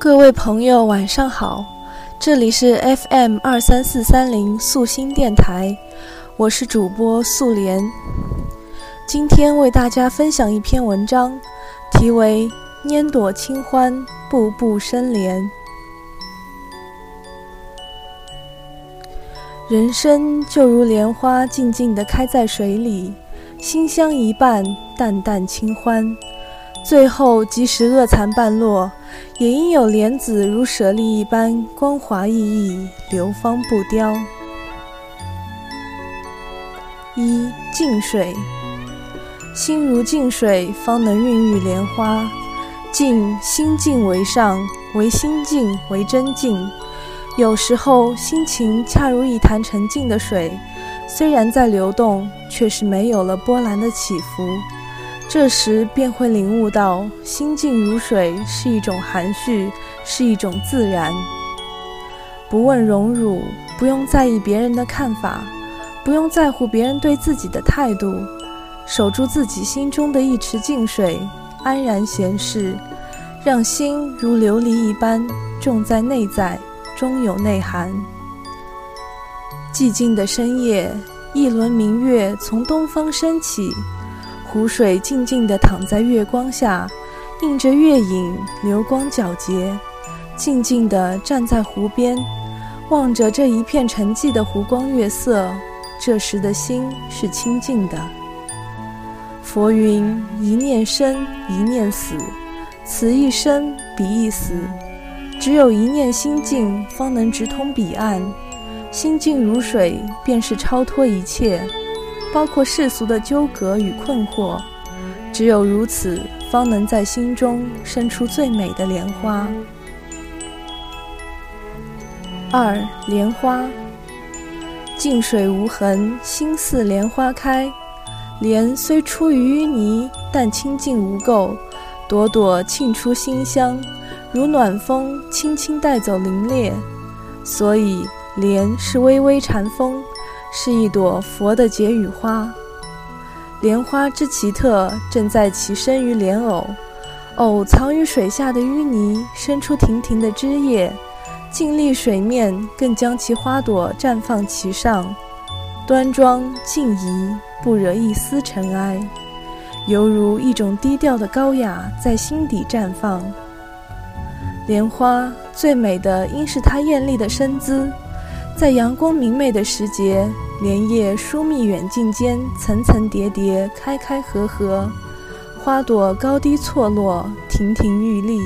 各位朋友，晚上好，这里是 FM 二三四三零素心电台，我是主播素莲。今天为大家分享一篇文章，题为《拈朵清欢，步步生莲》。人生就如莲花静静地开在水里，馨香一半，淡淡清欢。最后，即使恶残半落，也应有莲子如舍利一般光滑熠熠，流芳不凋。一静水，心如静水，方能孕育莲花。静，心静为上，唯心静为真静。有时候，心情恰如一潭沉静的水，虽然在流动，却是没有了波澜的起伏。这时便会领悟到，心静如水是一种含蓄，是一种自然。不问荣辱，不用在意别人的看法，不用在乎别人对自己的态度，守住自己心中的一池净水，安然闲适，让心如琉璃一般重在内在，终有内涵。寂静的深夜，一轮明月从东方升起。湖水静静地躺在月光下，映着月影，流光皎洁。静静地站在湖边，望着这一片沉寂的湖光月色，这时的心是清净的。佛云：一念生，一念死，此一生，彼一死。只有一念心静，方能直通彼岸。心静如水，便是超脱一切。包括世俗的纠葛与困惑，只有如此，方能在心中生出最美的莲花。二莲花，静水无痕，心似莲花开。莲虽出于淤泥，但清净无垢，朵朵沁出馨香，如暖风轻轻带走凌冽。所以，莲是微微禅风。是一朵佛的解语花，莲花之奇特，正在其生于莲藕，藕藏于水下的淤泥，生出亭亭的枝叶，静立水面，更将其花朵绽放其上，端庄静怡，不惹一丝尘埃，犹如一种低调的高雅在心底绽放。莲花最美的，应是它艳丽的身姿。在阳光明媚的时节，莲叶疏密远近间，层层叠叠，开开合合，花朵高低错落，亭亭玉立。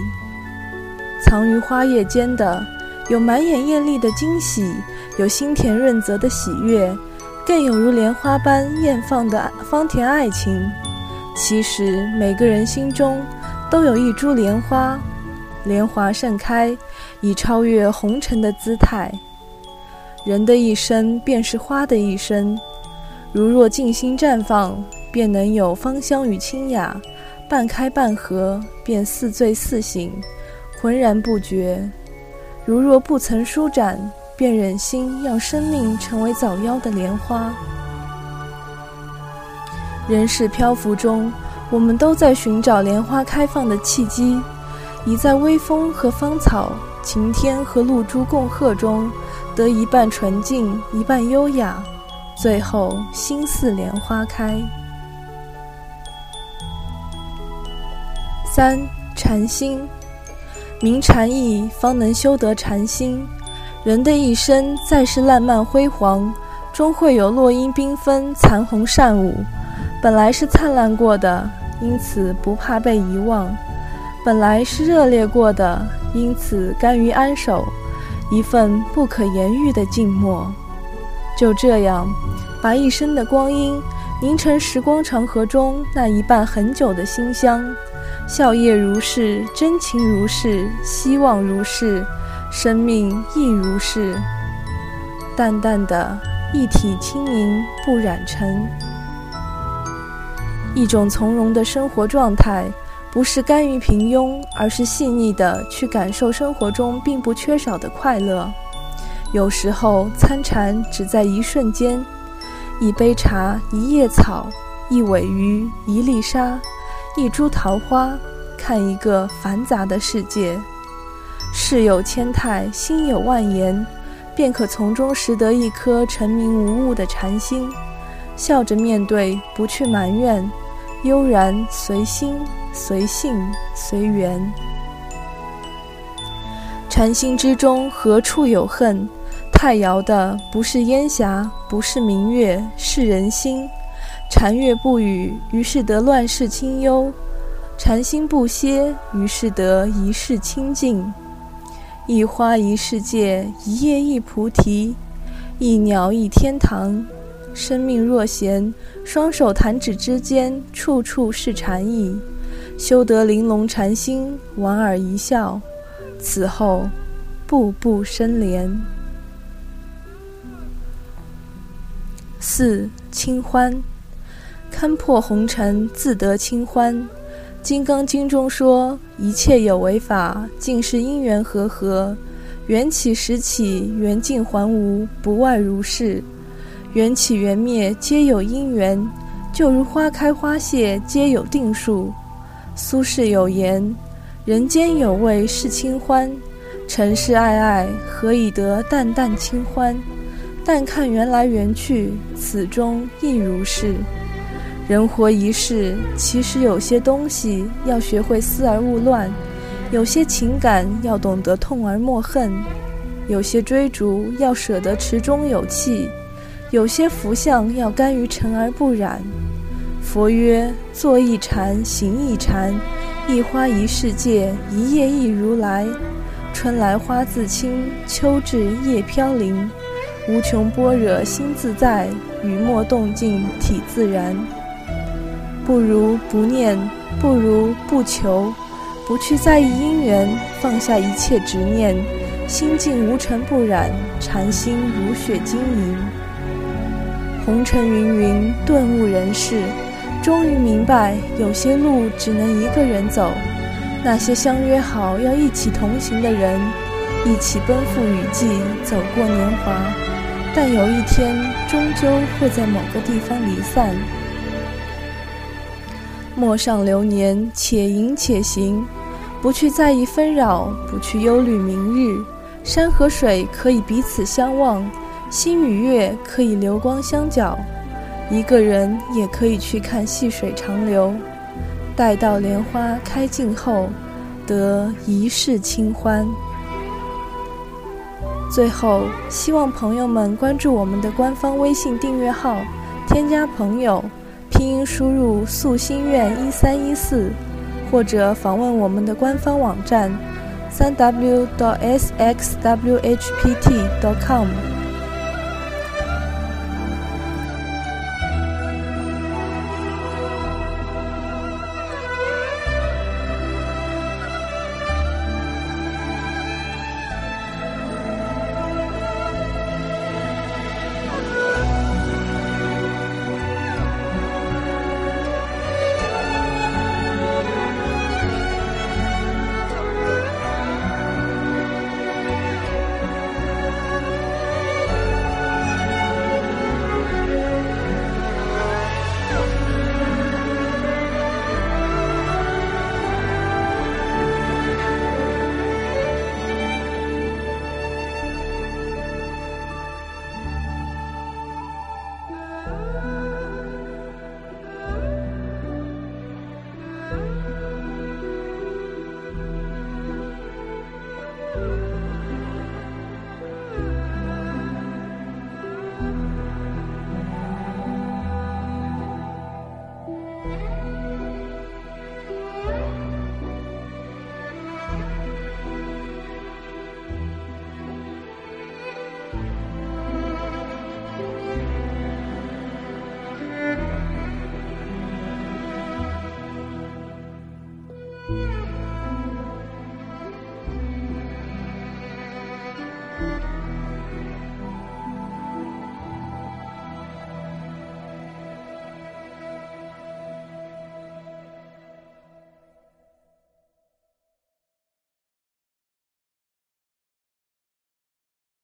藏于花叶间的，有满眼艳丽的惊喜，有心田润泽的喜悦，更有如莲花般艳放的芳甜爱情。其实每个人心中都有一株莲花，莲花盛开，以超越红尘的姿态。人的一生便是花的一生，如若静心绽放，便能有芳香与清雅；半开半合，便似醉似醒，浑然不觉。如若不曾舒展，便忍心让生命成为早夭的莲花。人世漂浮中，我们都在寻找莲花开放的契机，已在微风和芳草、晴天和露珠共贺中。得一半纯净，一半优雅，最后心似莲花开。三禅心，明禅意，方能修得禅心。人的一生，再是烂漫辉煌，终会有落英缤纷，残红善舞。本来是灿烂过的，因此不怕被遗忘；本来是热烈过的，因此甘于安守。一份不可言喻的静默，就这样，把一生的光阴凝成时光长河中那一半很久的馨香。笑靥如是，真情如是，希望如是，生命亦如是。淡淡的一体清明，不染尘，一种从容的生活状态。不是甘于平庸，而是细腻的去感受生活中并不缺少的快乐。有时候参禅只在一瞬间，一杯茶，一叶草，一尾鱼，一粒沙，一株桃花，看一个繁杂的世界。事有千态，心有万言，便可从中识得一颗澄明无物的禅心。笑着面对，不去埋怨，悠然随心、随性、随缘。禅心之中，何处有恨？太遥的不是烟霞，不是明月，是人心。禅月不语，于是得乱世清幽；禅心不歇，于是得一世清净。一花一世界，一叶一菩提，一鸟一天堂。生命若闲，双手弹指之间，处处是禅意。修得玲珑禅心，莞尔一笑，此后步步生莲。四清欢。勘破红尘，自得清欢。《金刚经》中说：“一切有为法，尽是因缘和合。缘起时起，缘尽还无，不外如是。缘起缘灭，皆有因缘。就如花开花谢，皆有定数。”苏轼有言：“人间有味是清欢，尘世爱爱，何以得淡淡清欢？但看缘来缘去，此中亦如是。”人活一世，其实有些东西要学会思而勿乱，有些情感要懂得痛而莫恨，有些追逐要舍得池中有气，有些福相要甘于尘而不染。佛曰：坐一禅，行一禅，一花一世界，一叶一如来。春来花自青，秋至叶飘零。无穷般若心自在，雨墨动静体自然。不如不念，不如不求，不去在意因缘，放下一切执念，心境无尘不染，禅心如雪晶莹。红尘芸芸，顿悟人世，终于明白，有些路只能一个人走。那些相约好要一起同行的人，一起奔赴雨季，走过年华，但有一天，终究会在某个地方离散。陌上流年，且吟且行，不去在意纷扰，不去忧虑明日。山和水可以彼此相望，星与月可以流光相皎，一个人也可以去看细水长流。待到莲花开尽后，得一世清欢。最后，希望朋友们关注我们的官方微信订阅号，添加朋友。拼音输入“素心愿一三一四”，或者访问我们的官方网站：三 w 到 sxwhpt dot com。